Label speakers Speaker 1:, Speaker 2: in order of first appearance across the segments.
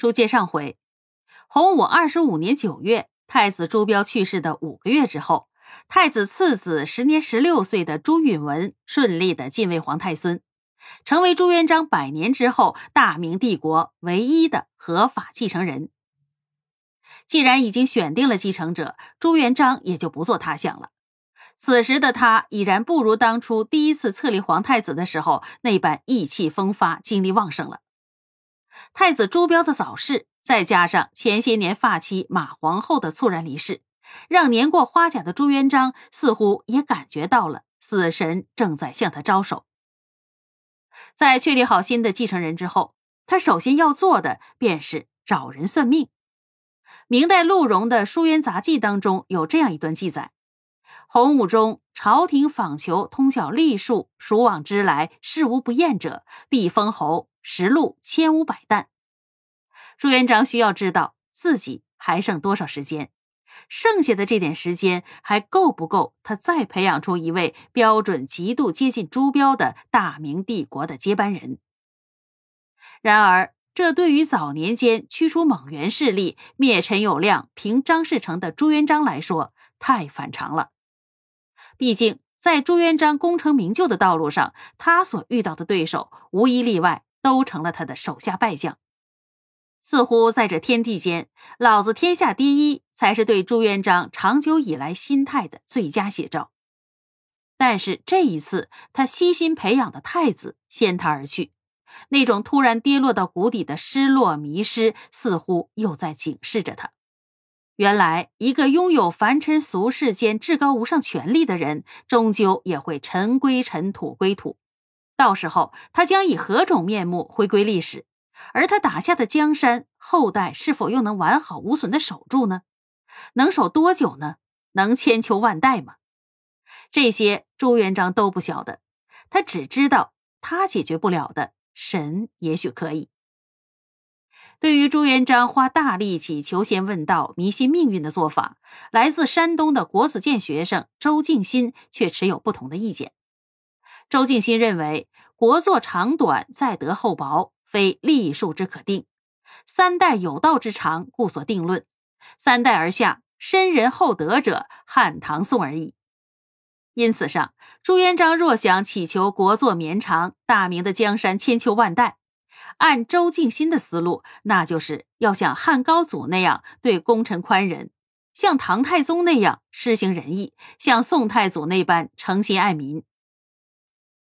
Speaker 1: 书接上回，洪武二十五年九月，太子朱标去世的五个月之后，太子次子时年十六岁的朱允文顺利的晋位皇太孙，成为朱元璋百年之后大明帝国唯一的合法继承人。既然已经选定了继承者，朱元璋也就不做他项了。此时的他已然不如当初第一次册立皇太子的时候那般意气风发、精力旺盛了。太子朱标的早逝，再加上前些年发妻马皇后的猝然离世，让年过花甲的朱元璋似乎也感觉到了死神正在向他招手。在确立好新的继承人之后，他首先要做的便是找人算命。明代陆荣的《书渊杂记》当中有这样一段记载：洪武中，朝廷访求通晓历数、数往之来，事无不验者，必封侯。实录千五百担，朱元璋需要知道自己还剩多少时间，剩下的这点时间还够不够他再培养出一位标准极度接近朱标的大明帝国的接班人。然而，这对于早年间驱除蒙元势力、灭陈友谅、平张士诚的朱元璋来说，太反常了。毕竟，在朱元璋功成名就的道路上，他所遇到的对手无一例外。都成了他的手下败将，似乎在这天地间，老子天下第一才是对朱元璋长久以来心态的最佳写照。但是这一次，他悉心培养的太子先他而去，那种突然跌落到谷底的失落、迷失，似乎又在警示着他：原来，一个拥有凡尘俗世间至高无上权力的人，终究也会尘归尘，土归土。到时候他将以何种面目回归历史？而他打下的江山，后代是否又能完好无损的守住呢？能守多久呢？能千秋万代吗？这些朱元璋都不晓得，他只知道他解决不了的，神也许可以。对于朱元璋花大力气求仙问道、迷信命运的做法，来自山东的国子监学生周敬新却持有不同的意见。周敬新认为，国祚长短在得厚薄，非历数之可定。三代有道之长，故所定论。三代而下，深仁厚德者，汉唐宋而已。因此上，朱元璋若想祈求国祚绵长，大明的江山千秋万代，按周静新的思路，那就是要像汉高祖那样对功臣宽仁，像唐太宗那样施行仁义，像宋太祖那般诚心爱民。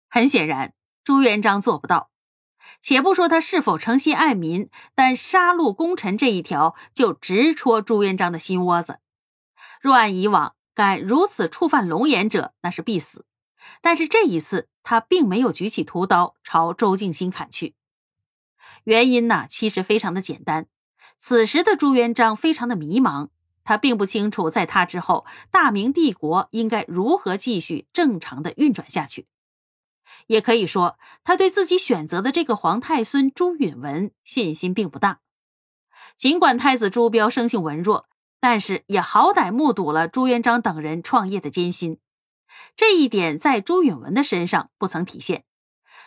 Speaker 1: 很显然，朱元璋做不到。且不说他是否诚心爱民，但杀戮功臣这一条就直戳朱元璋的心窝子。若按以往，敢如此触犯龙颜者，那是必死。但是这一次，他并没有举起屠刀朝周敬新砍去。原因呢，其实非常的简单。此时的朱元璋非常的迷茫，他并不清楚在他之后，大明帝国应该如何继续正常的运转下去。也可以说，他对自己选择的这个皇太孙朱允文信心并不大。尽管太子朱标生性文弱，但是也好歹目睹了朱元璋等人创业的艰辛，这一点在朱允文的身上不曾体现。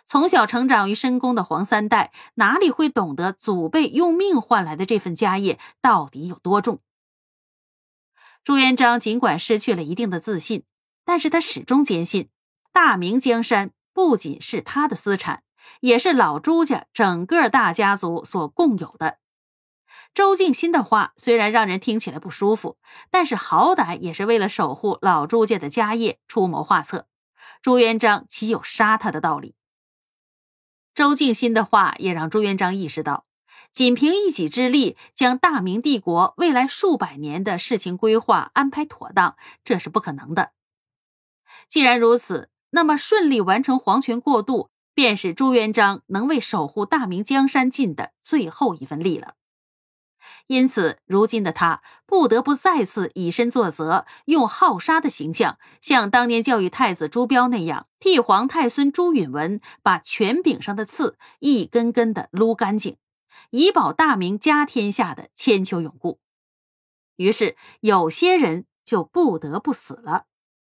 Speaker 1: 从小成长于深宫的皇三代，哪里会懂得祖辈用命换来的这份家业到底有多重？朱元璋尽管失去了一定的自信，但是他始终坚信大明江山。不仅是他的私产，也是老朱家整个大家族所共有的。周静心的话虽然让人听起来不舒服，但是好歹也是为了守护老朱家的家业出谋划策。朱元璋岂有杀他的道理？周静心的话也让朱元璋意识到，仅凭一己之力将大明帝国未来数百年的事情规划安排妥当，这是不可能的。既然如此。那么顺利完成皇权过渡，便是朱元璋能为守护大明江山尽的最后一份力了。因此，如今的他不得不再次以身作则，用好杀的形象，像当年教育太子朱标那样，替皇太孙朱允文把权柄上的刺一根根的撸干净，以保大明家天下的千秋永固。于是，有些人就不得不死了。